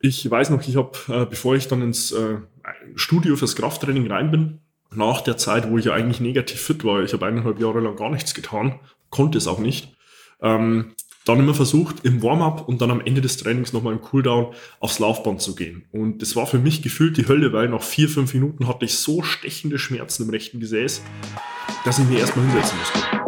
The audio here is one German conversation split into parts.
Ich weiß noch, ich habe, äh, bevor ich dann ins äh, Studio fürs Krafttraining rein bin, nach der Zeit, wo ich ja eigentlich negativ fit war, ich habe eineinhalb Jahre lang gar nichts getan, konnte es auch nicht, ähm, dann immer versucht, im Warm-up und dann am Ende des Trainings nochmal im Cooldown aufs Laufband zu gehen. Und das war für mich gefühlt die Hölle, weil nach vier, fünf Minuten hatte ich so stechende Schmerzen im rechten Gesäß, dass ich mir erstmal hinsetzen musste.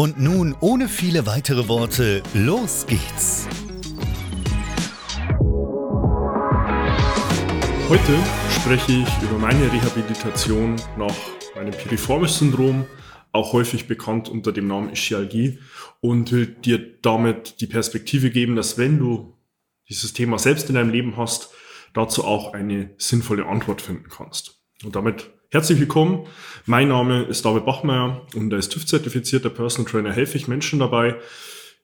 Und nun, ohne viele weitere Worte, los geht's! Heute spreche ich über meine Rehabilitation nach meinem Piriformis-Syndrom auch häufig bekannt unter dem Namen Ischialgie und will dir damit die Perspektive geben, dass wenn du dieses Thema selbst in deinem Leben hast, dazu auch eine sinnvolle Antwort finden kannst. Und damit herzlich willkommen. Mein Name ist David Bachmeier und als TÜV-zertifizierter Personal Trainer helfe ich Menschen dabei,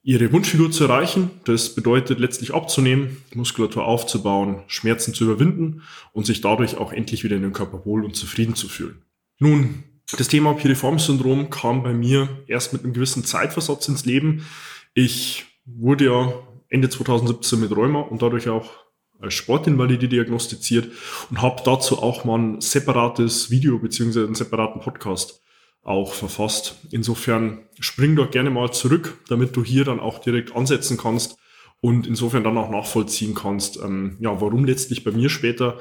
ihre Wunschfigur zu erreichen. Das bedeutet letztlich abzunehmen, Muskulatur aufzubauen, Schmerzen zu überwinden und sich dadurch auch endlich wieder in den Körper wohl und zufrieden zu fühlen. Nun, das Thema Piriformis-Syndrom kam bei mir erst mit einem gewissen Zeitversatz ins Leben. Ich wurde ja Ende 2017 mit Rheuma und dadurch auch Sportinvalide diagnostiziert und habe dazu auch mal ein separates Video beziehungsweise einen separaten Podcast auch verfasst. Insofern spring doch gerne mal zurück, damit du hier dann auch direkt ansetzen kannst und insofern dann auch nachvollziehen kannst, ähm, ja, warum letztlich bei mir später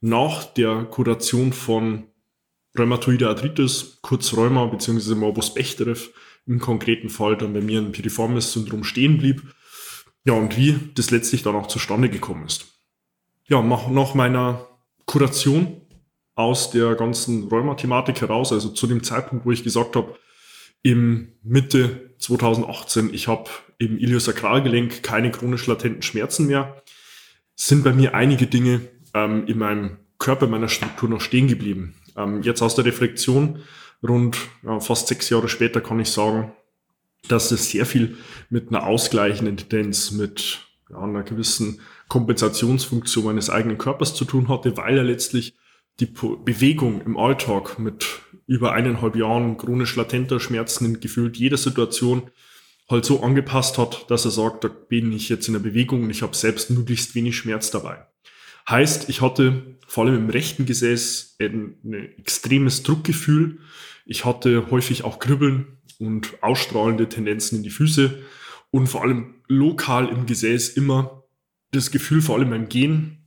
nach der Kuration von Rheumatoide Arthritis, kurz Rheuma bzw. Morbus Bechterew im konkreten Fall dann bei mir ein Piriformis-Syndrom stehen blieb. Ja, und wie das letztlich dann auch zustande gekommen ist. Ja, nach meiner Kuration aus der ganzen Rheuma-Thematik heraus, also zu dem Zeitpunkt, wo ich gesagt habe, im Mitte 2018, ich habe im Iliosakralgelenk keine chronisch latenten Schmerzen mehr, sind bei mir einige Dinge ähm, in meinem Körper, meiner Struktur noch stehen geblieben. Ähm, jetzt aus der Reflexion, rund ja, fast sechs Jahre später, kann ich sagen, dass es sehr viel mit einer ausgleichenden Tendenz, mit ja, einer gewissen Kompensationsfunktion meines eigenen Körpers zu tun hatte, weil er letztlich die Bewegung im Alltag mit über eineinhalb Jahren chronisch latenter Schmerzen in gefühlt jeder Situation halt so angepasst hat, dass er sagt, da bin ich jetzt in der Bewegung und ich habe selbst möglichst wenig Schmerz dabei. Heißt, ich hatte vor allem im rechten Gesäß ein, ein extremes Druckgefühl. Ich hatte häufig auch Kribbeln und ausstrahlende Tendenzen in die Füße und vor allem lokal im Gesäß immer das Gefühl, vor allem beim Gehen,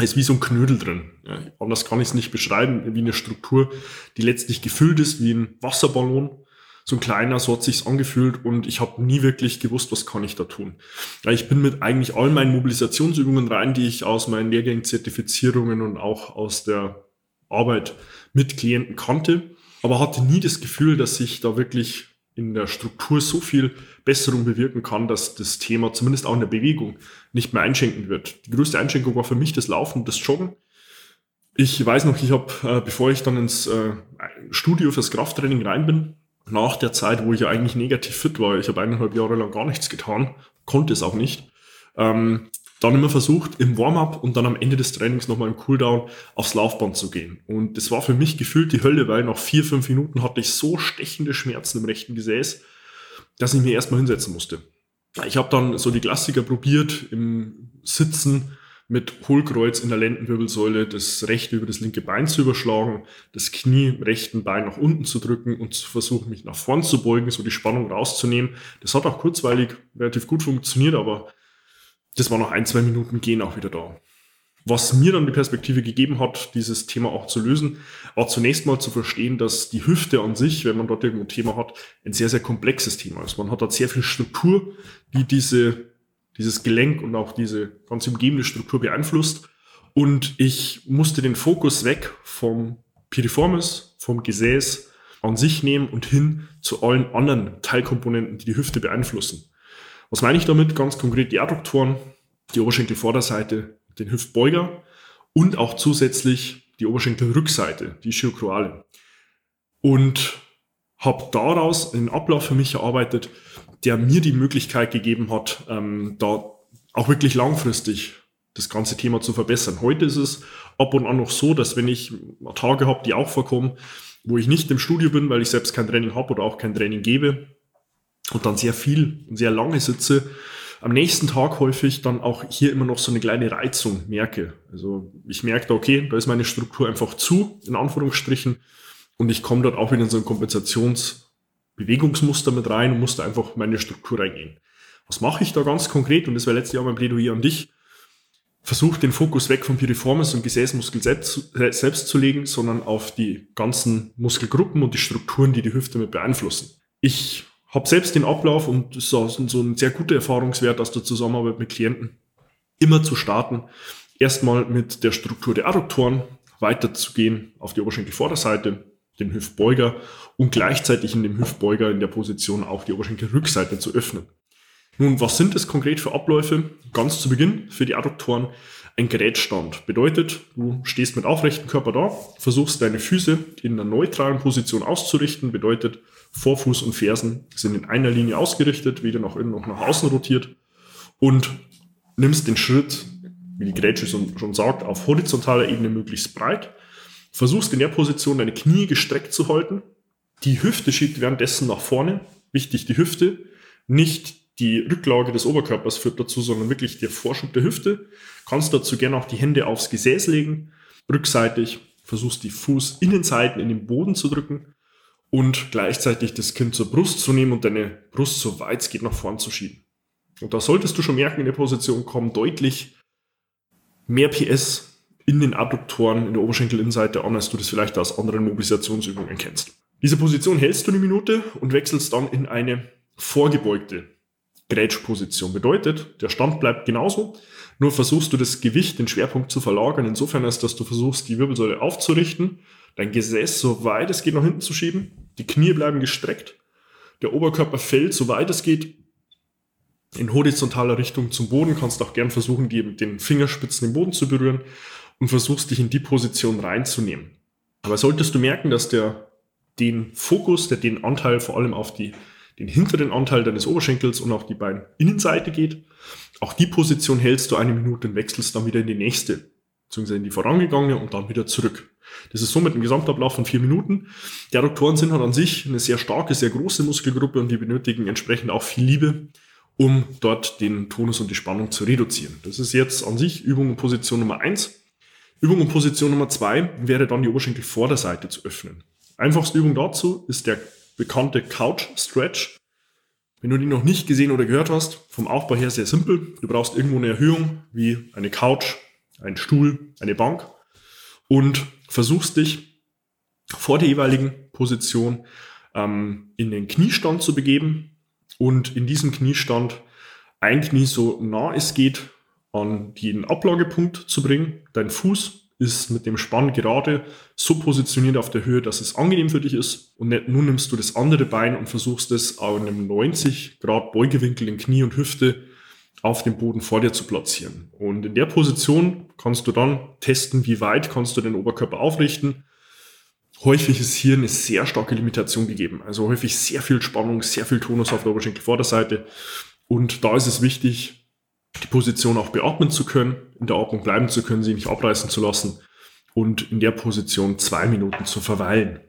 ist wie so ein Knödel drin. Ja, anders kann ich es nicht beschreiben, wie eine Struktur, die letztlich gefüllt ist wie ein Wasserballon so ein kleiner, so hat sich's angefühlt und ich habe nie wirklich gewusst, was kann ich da tun. Ja, ich bin mit eigentlich all meinen Mobilisationsübungen rein, die ich aus meinen Lehrgängen, Zertifizierungen und auch aus der Arbeit mit Klienten kannte, aber hatte nie das Gefühl, dass ich da wirklich in der Struktur so viel Besserung bewirken kann, dass das Thema zumindest auch in der Bewegung nicht mehr einschenken wird. Die größte Einschränkung war für mich das Laufen, das Joggen. Ich weiß noch, ich habe, äh, bevor ich dann ins äh, Studio fürs Krafttraining rein bin, nach der Zeit, wo ich ja eigentlich negativ fit war, ich habe eineinhalb Jahre lang gar nichts getan, konnte es auch nicht, ähm, dann immer versucht, im Warm-up und dann am Ende des Trainings nochmal im Cooldown aufs Laufband zu gehen. Und das war für mich gefühlt die Hölle, weil nach vier, fünf Minuten hatte ich so stechende Schmerzen im rechten Gesäß, dass ich mir erstmal hinsetzen musste. Ich habe dann so die Klassiker probiert, im Sitzen mit Hohlkreuz in der Lendenwirbelsäule das rechte über das linke Bein zu überschlagen, das Knie im rechten Bein nach unten zu drücken und zu versuchen, mich nach vorn zu beugen, so die Spannung rauszunehmen. Das hat auch kurzweilig relativ gut funktioniert, aber das war nach ein, zwei Minuten gehen auch wieder da. Was mir dann die Perspektive gegeben hat, dieses Thema auch zu lösen, war zunächst mal zu verstehen, dass die Hüfte an sich, wenn man dort irgendwo ein Thema hat, ein sehr, sehr komplexes Thema ist. Man hat dort sehr viel Struktur, die diese, dieses Gelenk und auch diese ganz umgebende Struktur beeinflusst. Und ich musste den Fokus weg vom Piriformis, vom Gesäß an sich nehmen und hin zu allen anderen Teilkomponenten, die die Hüfte beeinflussen. Was meine ich damit? Ganz konkret die Adduktoren, die Oberschenkelvorderseite, den Hüftbeuger und auch zusätzlich die Oberschenkelrückseite, die Schiokroale. Und habe daraus einen Ablauf für mich erarbeitet, der mir die Möglichkeit gegeben hat, ähm, da auch wirklich langfristig das ganze Thema zu verbessern. Heute ist es ab und an noch so, dass wenn ich Tage habe, die auch vorkommen, wo ich nicht im Studio bin, weil ich selbst kein Training habe oder auch kein Training gebe und dann sehr viel und sehr lange sitze, am nächsten Tag häufig dann auch hier immer noch so eine kleine Reizung merke. Also ich merke da, okay, da ist meine Struktur einfach zu, in Anführungsstrichen, und ich komme dort auch wieder in so ein Kompensationsbewegungsmuster mit rein und muss da einfach meine Struktur reingehen. Was mache ich da ganz konkret? Und das war letztes Jahr mein Plädoyer an dich. Versuch den Fokus weg vom Piriformis und Gesäßmuskel selbst, selbst zu legen, sondern auf die ganzen Muskelgruppen und die Strukturen, die die Hüfte mit beeinflussen. Ich habe selbst den Ablauf und ist so ein sehr guter Erfahrungswert aus der Zusammenarbeit mit Klienten, immer zu starten. Erstmal mit der Struktur der Adduktoren weiterzugehen auf die Oberschenkelvorderseite, den Hüftbeuger und gleichzeitig in dem Hüftbeuger in der Position auch die Oberschenkelrückseite zu öffnen. Nun, was sind das konkret für Abläufe? Ganz zu Beginn für die Adduktoren ein Gerätstand. Bedeutet, du stehst mit aufrechtem Körper da, versuchst deine Füße in einer neutralen Position auszurichten. Bedeutet, Vorfuß und Fersen sind in einer Linie ausgerichtet, weder nach innen noch nach außen rotiert. Und nimmst den Schritt, wie die Grätsche schon sagt, auf horizontaler Ebene möglichst breit. Versuchst in der Position deine Knie gestreckt zu halten. Die Hüfte schiebt währenddessen nach vorne. Wichtig, die Hüfte, nicht die Rücklage des Oberkörpers führt dazu, sondern wirklich der Vorschub der Hüfte. Kannst dazu gerne auch die Hände aufs Gesäß legen, rückseitig, versuchst die Fußinnenseiten in den Boden zu drücken und gleichzeitig das Kind zur Brust zu nehmen und deine Brust so weit es geht nach vorn zu schieben. Und da solltest du schon merken, in der Position kommen deutlich mehr PS in den Adduktoren in der Oberschenkelinnenseite an, als du das vielleicht aus anderen Mobilisationsübungen kennst. Diese Position hältst du eine Minute und wechselst dann in eine vorgebeugte Grätschposition. Bedeutet, der Stand bleibt genauso, nur versuchst du das Gewicht, den Schwerpunkt zu verlagern, insofern als dass du versuchst, die Wirbelsäule aufzurichten, dein Gesäß so weit es geht nach hinten zu schieben, die Knie bleiben gestreckt, der Oberkörper fällt so weit es geht in horizontaler Richtung zum Boden, kannst auch gern versuchen, die mit den Fingerspitzen den Boden zu berühren und versuchst dich in die Position reinzunehmen. Aber solltest du merken, dass der den Fokus, der den Anteil vor allem auf die den hinteren Anteil deines Oberschenkels und auch die Beininnenseite geht. Auch die Position hältst du eine Minute und wechselst dann wieder in die nächste, beziehungsweise in die vorangegangene und dann wieder zurück. Das ist somit ein Gesamtablauf von vier Minuten. Die Adduktoren sind halt an sich eine sehr starke, sehr große Muskelgruppe und die benötigen entsprechend auch viel Liebe, um dort den Tonus und die Spannung zu reduzieren. Das ist jetzt an sich Übung und Position Nummer eins. Übung und Position Nummer zwei wäre dann die Oberschenkelvorderseite zu öffnen. Einfachste Übung dazu ist der bekannte Couch Stretch. Wenn du die noch nicht gesehen oder gehört hast, vom Aufbau her sehr simpel. Du brauchst irgendwo eine Erhöhung wie eine Couch, ein Stuhl, eine Bank und versuchst dich vor der jeweiligen Position ähm, in den Kniestand zu begeben und in diesem Kniestand ein Knie so nah es geht an den Ablagepunkt zu bringen, dein Fuß ist mit dem Spann gerade so positioniert auf der Höhe, dass es angenehm für dich ist und nicht nun nimmst du das andere Bein und versuchst es auf einem 90 Grad Beugewinkel in Knie und Hüfte auf dem Boden vor dir zu platzieren. Und in der Position kannst du dann testen, wie weit kannst du den Oberkörper aufrichten. Häufig ist hier eine sehr starke Limitation gegeben. Also häufig sehr viel Spannung, sehr viel Tonus auf der Oberschenkelvorderseite. Und da ist es wichtig, die Position auch beatmen zu können, in der Atmung bleiben zu können, sie nicht abreißen zu lassen und in der Position zwei Minuten zu verweilen.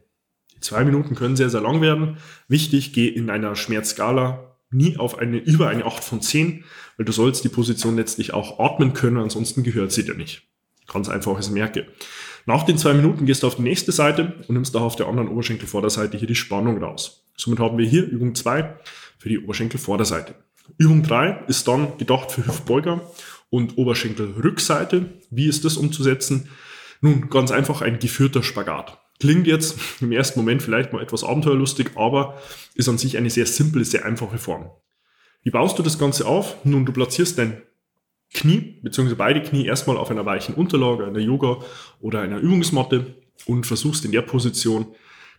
Die zwei Minuten können sehr, sehr lang werden. Wichtig, geh in einer Schmerzskala nie auf eine, über eine 8 von 10, weil du sollst die Position letztlich auch atmen können, ansonsten gehört sie dir nicht. Ganz einfaches Merke. Nach den zwei Minuten gehst du auf die nächste Seite und nimmst da auf der anderen Oberschenkelvorderseite hier die Spannung raus. Somit haben wir hier Übung 2 für die Oberschenkelvorderseite. Übung 3 ist dann gedacht für Hüftbeuger und Oberschenkelrückseite. Wie ist das umzusetzen? Nun, ganz einfach ein geführter Spagat. Klingt jetzt im ersten Moment vielleicht mal etwas abenteuerlustig, aber ist an sich eine sehr simple, sehr einfache Form. Wie baust du das Ganze auf? Nun, du platzierst dein Knie, beziehungsweise beide Knie erstmal auf einer weichen Unterlage, einer Yoga- oder einer Übungsmatte und versuchst in der Position,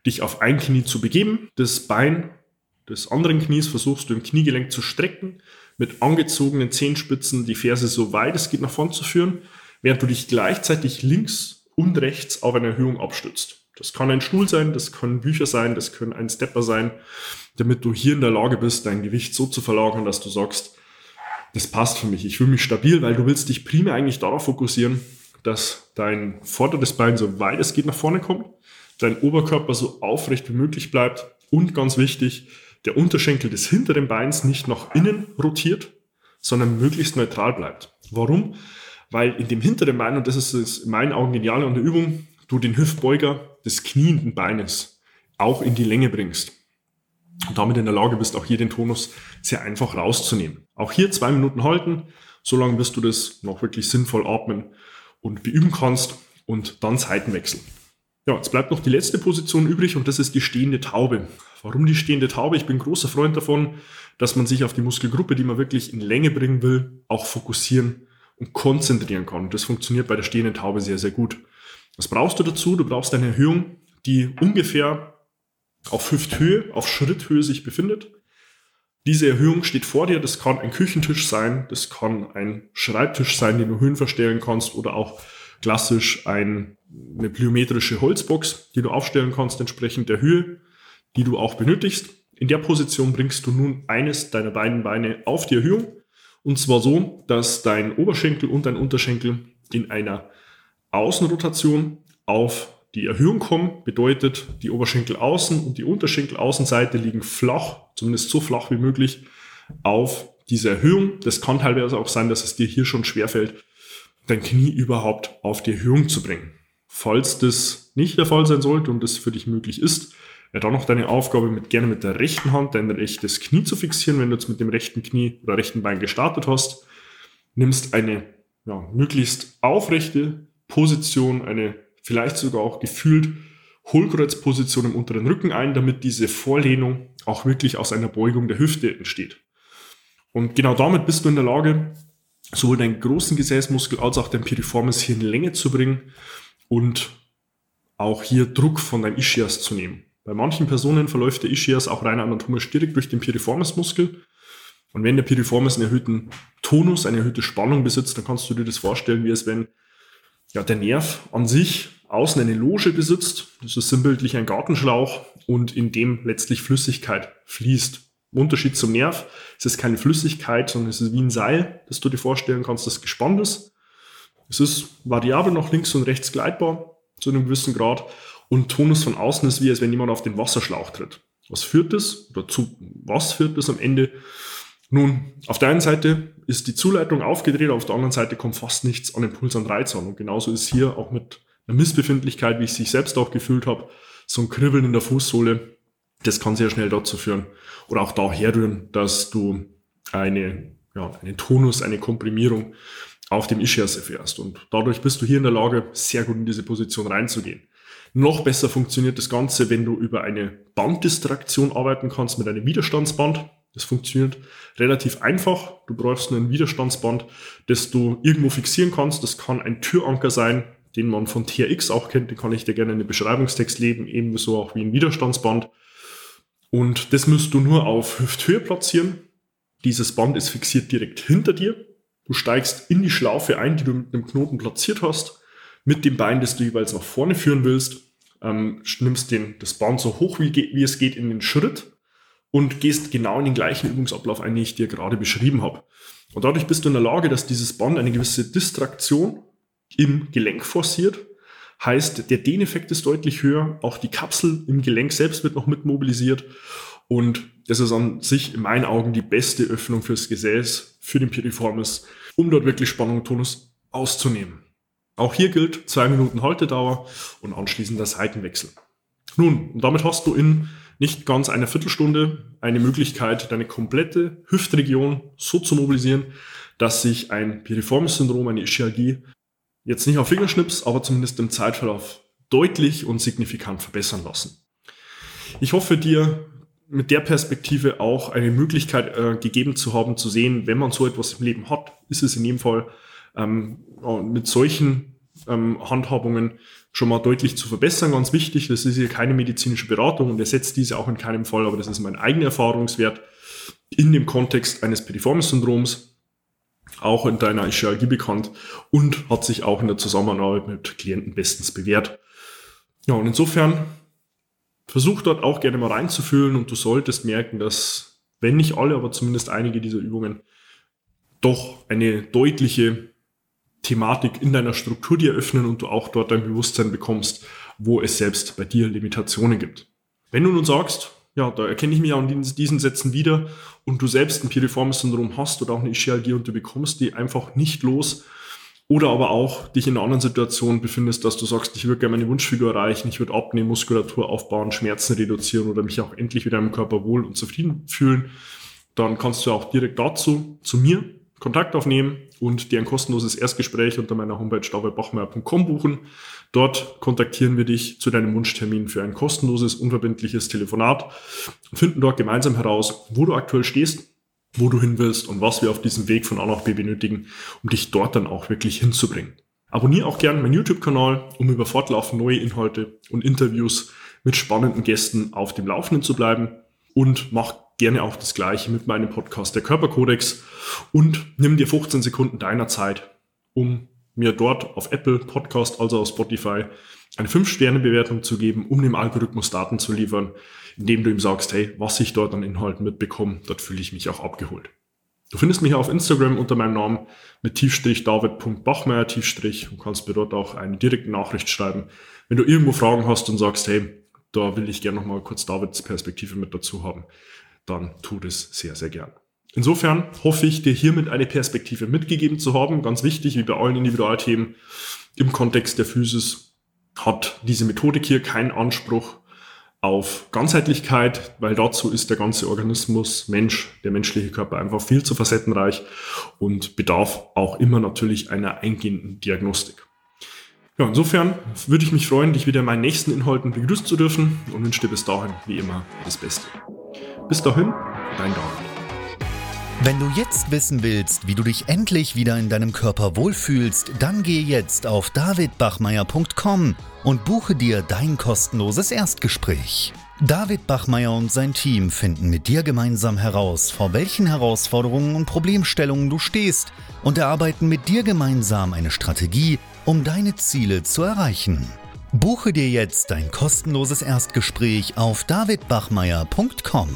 dich auf ein Knie zu begeben. Das Bein des anderen Knies versuchst du im Kniegelenk zu strecken, mit angezogenen Zehenspitzen die Ferse so weit es geht nach vorn zu führen, während du dich gleichzeitig links und rechts auf eine Erhöhung abstützt. Das kann ein Stuhl sein, das können Bücher sein, das können ein Stepper sein, damit du hier in der Lage bist, dein Gewicht so zu verlagern, dass du sagst, das passt für mich, ich fühle mich stabil, weil du willst dich primär eigentlich darauf fokussieren, dass dein vorderes Bein so weit es geht nach vorne kommt, dein Oberkörper so aufrecht wie möglich bleibt und ganz wichtig, der Unterschenkel des hinteren Beins nicht nach innen rotiert, sondern möglichst neutral bleibt. Warum? Weil in dem hinteren Bein, und das ist in meinen Augen genial an der Übung, du den Hüftbeuger des knienden Beines auch in die Länge bringst. Und damit in der Lage bist, auch hier den Tonus sehr einfach rauszunehmen. Auch hier zwei Minuten halten, solange bis du das noch wirklich sinnvoll atmen und beüben kannst und dann Seiten wechseln. Ja, jetzt bleibt noch die letzte Position übrig und das ist die stehende Taube. Warum die stehende Taube? Ich bin großer Freund davon, dass man sich auf die Muskelgruppe, die man wirklich in Länge bringen will, auch fokussieren und konzentrieren kann. Und das funktioniert bei der stehenden Taube sehr, sehr gut. Was brauchst du dazu? Du brauchst eine Erhöhung, die ungefähr auf Hüfthöhe, auf Schritthöhe sich befindet. Diese Erhöhung steht vor dir. Das kann ein Küchentisch sein, das kann ein Schreibtisch sein, den du Höhen verstellen kannst oder auch klassisch ein, eine plyometrische Holzbox, die du aufstellen kannst entsprechend der Höhe, die du auch benötigst. In der Position bringst du nun eines deiner beiden Beine auf die Erhöhung und zwar so, dass dein Oberschenkel und dein Unterschenkel in einer Außenrotation auf die Erhöhung kommen, bedeutet, die Oberschenkel außen und die Unterschenkel Außenseite liegen flach, zumindest so flach wie möglich, auf diese Erhöhung. Das kann teilweise auch sein, dass es dir hier schon schwerfällt, dein Knie überhaupt auf die Erhöhung zu bringen. Falls das nicht der Fall sein sollte und das für dich möglich ist, wäre dann noch deine Aufgabe, mit, gerne mit der rechten Hand dein rechtes Knie zu fixieren, wenn du jetzt mit dem rechten Knie oder rechten Bein gestartet hast. Nimmst eine ja, möglichst aufrechte Position, eine vielleicht sogar auch gefühlt Hohlkreuzposition im unteren Rücken ein, damit diese Vorlehnung auch wirklich aus einer Beugung der Hüfte entsteht. Und genau damit bist du in der Lage, sowohl deinen großen Gesäßmuskel als auch dein Piriformis hier in Länge zu bringen und auch hier Druck von deinem Ischias zu nehmen. Bei manchen Personen verläuft der Ischias auch rein anatomisch direkt durch den Piriformismuskel. Und wenn der Piriformis einen erhöhten Tonus, eine erhöhte Spannung besitzt, dann kannst du dir das vorstellen, wie es wenn ja, der Nerv an sich außen eine Loge besitzt. Das ist sinnbildlich ein Gartenschlauch und in dem letztlich Flüssigkeit fließt. Unterschied zum Nerv es ist keine Flüssigkeit, sondern es ist wie ein Seil, das du dir vorstellen kannst, das gespannt ist. Es ist variabel nach links und rechts gleitbar zu einem gewissen Grad und Tonus von außen ist wie als wenn jemand auf den Wasserschlauch tritt. Was führt das? Oder zu was führt das am Ende? Nun, auf der einen Seite ist die Zuleitung aufgedreht, auf der anderen Seite kommt fast nichts an Impuls an Reiz an. Und genauso ist hier auch mit einer Missbefindlichkeit, wie ich sich selbst auch gefühlt habe, so ein Kribbeln in der Fußsohle, das kann sehr schnell dazu führen. Oder auch daher rühren, dass du eine, ja, einen Tonus, eine Komprimierung auf dem Ischias erfährst. Und dadurch bist du hier in der Lage, sehr gut in diese Position reinzugehen. Noch besser funktioniert das Ganze, wenn du über eine Banddistraktion arbeiten kannst mit einem Widerstandsband. Das funktioniert relativ einfach. Du brauchst nur ein Widerstandsband, das du irgendwo fixieren kannst. Das kann ein Türanker sein, den man von TRX auch kennt. Den kann ich dir gerne in den Beschreibungstext legen, ebenso auch wie ein Widerstandsband. Und das müsst du nur auf Hüfthöhe platzieren. Dieses Band ist fixiert direkt hinter dir. Du steigst in die Schlaufe ein, die du mit einem Knoten platziert hast, mit dem Bein, das du jeweils nach vorne führen willst. Ähm, nimmst den, das Band so hoch wie, wie es geht in den Schritt und gehst genau in den gleichen Übungsablauf ein, den ich dir gerade beschrieben habe. Und dadurch bist du in der Lage, dass dieses Band eine gewisse Distraktion im Gelenk forciert. Heißt, der Dehneffekt ist deutlich höher, auch die Kapsel im Gelenk selbst wird noch mit mobilisiert Und das ist an sich in meinen Augen die beste Öffnung fürs Gesäß, für den Piriformis, um dort wirklich Spannung und Tonus auszunehmen. Auch hier gilt zwei Minuten Haltedauer und anschließend der Seitenwechsel. Nun, und damit hast du in nicht ganz einer Viertelstunde eine Möglichkeit, deine komplette Hüftregion so zu mobilisieren, dass sich ein Piriformis-Syndrom, eine Ischialgie, jetzt nicht auf Fingerschnips, aber zumindest im Zeitverlauf deutlich und signifikant verbessern lassen. Ich hoffe dir mit der Perspektive auch eine Möglichkeit äh, gegeben zu haben, zu sehen, wenn man so etwas im Leben hat, ist es in jedem Fall ähm, mit solchen ähm, Handhabungen schon mal deutlich zu verbessern. Ganz wichtig, das ist hier keine medizinische Beratung und ersetzt diese auch in keinem Fall, aber das ist mein eigener Erfahrungswert in dem Kontext eines Piriformis-Syndroms, auch in deiner Ischialgie bekannt und hat sich auch in der Zusammenarbeit mit Klienten bestens bewährt. Ja, und insofern versuch dort auch gerne mal reinzufühlen und du solltest merken, dass, wenn nicht alle, aber zumindest einige dieser Übungen doch eine deutliche Thematik in deiner Struktur dir öffnen und du auch dort dein Bewusstsein bekommst, wo es selbst bei dir Limitationen gibt. Wenn du nun sagst, ja, da erkenne ich mich auch in diesen Sätzen wieder. Und du selbst ein Piriformis-Syndrom hast oder auch eine Ischialgie und du bekommst die einfach nicht los. Oder aber auch dich in einer anderen Situation befindest, dass du sagst, ich würde gerne meine Wunschfigur erreichen, ich würde abnehmen, Muskulatur aufbauen, Schmerzen reduzieren oder mich auch endlich wieder im Körper wohl und zufrieden fühlen, dann kannst du auch direkt dazu zu mir Kontakt aufnehmen und dir ein kostenloses Erstgespräch unter meiner Homepage davidbachmeier.com buchen. Dort kontaktieren wir dich zu deinem Wunschtermin für ein kostenloses, unverbindliches Telefonat und finden dort gemeinsam heraus, wo du aktuell stehst, wo du hin willst und was wir auf diesem Weg von A nach B benötigen, um dich dort dann auch wirklich hinzubringen. Abonniere auch gerne meinen YouTube-Kanal, um über fortlaufend neue Inhalte und Interviews mit spannenden Gästen auf dem Laufenden zu bleiben und mach gerne auch das gleiche mit meinem Podcast Der Körperkodex und nimm dir 15 Sekunden deiner Zeit, um mir dort auf Apple Podcast, also auf Spotify, eine 5-Sterne-Bewertung zu geben, um dem Algorithmus Daten zu liefern, indem du ihm sagst, hey, was ich dort an Inhalten mitbekomme, dort fühle ich mich auch abgeholt. Du findest mich auf Instagram unter meinem Namen mit Tiefstrich David.bachmeier Tiefstrich und kannst mir dort auch eine direkte Nachricht schreiben. Wenn du irgendwo Fragen hast und sagst, hey, da will ich gerne nochmal kurz Davids Perspektive mit dazu haben, dann tu das sehr, sehr gern. Insofern hoffe ich, dir hiermit eine Perspektive mitgegeben zu haben. Ganz wichtig, wie bei allen Individualthemen im Kontext der Physis hat diese Methodik hier keinen Anspruch auf Ganzheitlichkeit, weil dazu ist der ganze Organismus, Mensch, der menschliche Körper einfach viel zu facettenreich und bedarf auch immer natürlich einer eingehenden Diagnostik. Ja, insofern würde ich mich freuen, dich wieder in meinen nächsten Inhalten begrüßen zu dürfen und wünsche dir bis dahin, wie immer, das Beste. Bis dahin, dein David. Wenn du jetzt wissen willst, wie du dich endlich wieder in deinem Körper wohlfühlst, dann geh jetzt auf davidbachmeier.com und buche dir dein kostenloses Erstgespräch. David Bachmeier und sein Team finden mit dir gemeinsam heraus, vor welchen Herausforderungen und Problemstellungen du stehst und erarbeiten mit dir gemeinsam eine Strategie, um deine Ziele zu erreichen. Buche dir jetzt dein kostenloses Erstgespräch auf davidbachmeier.com.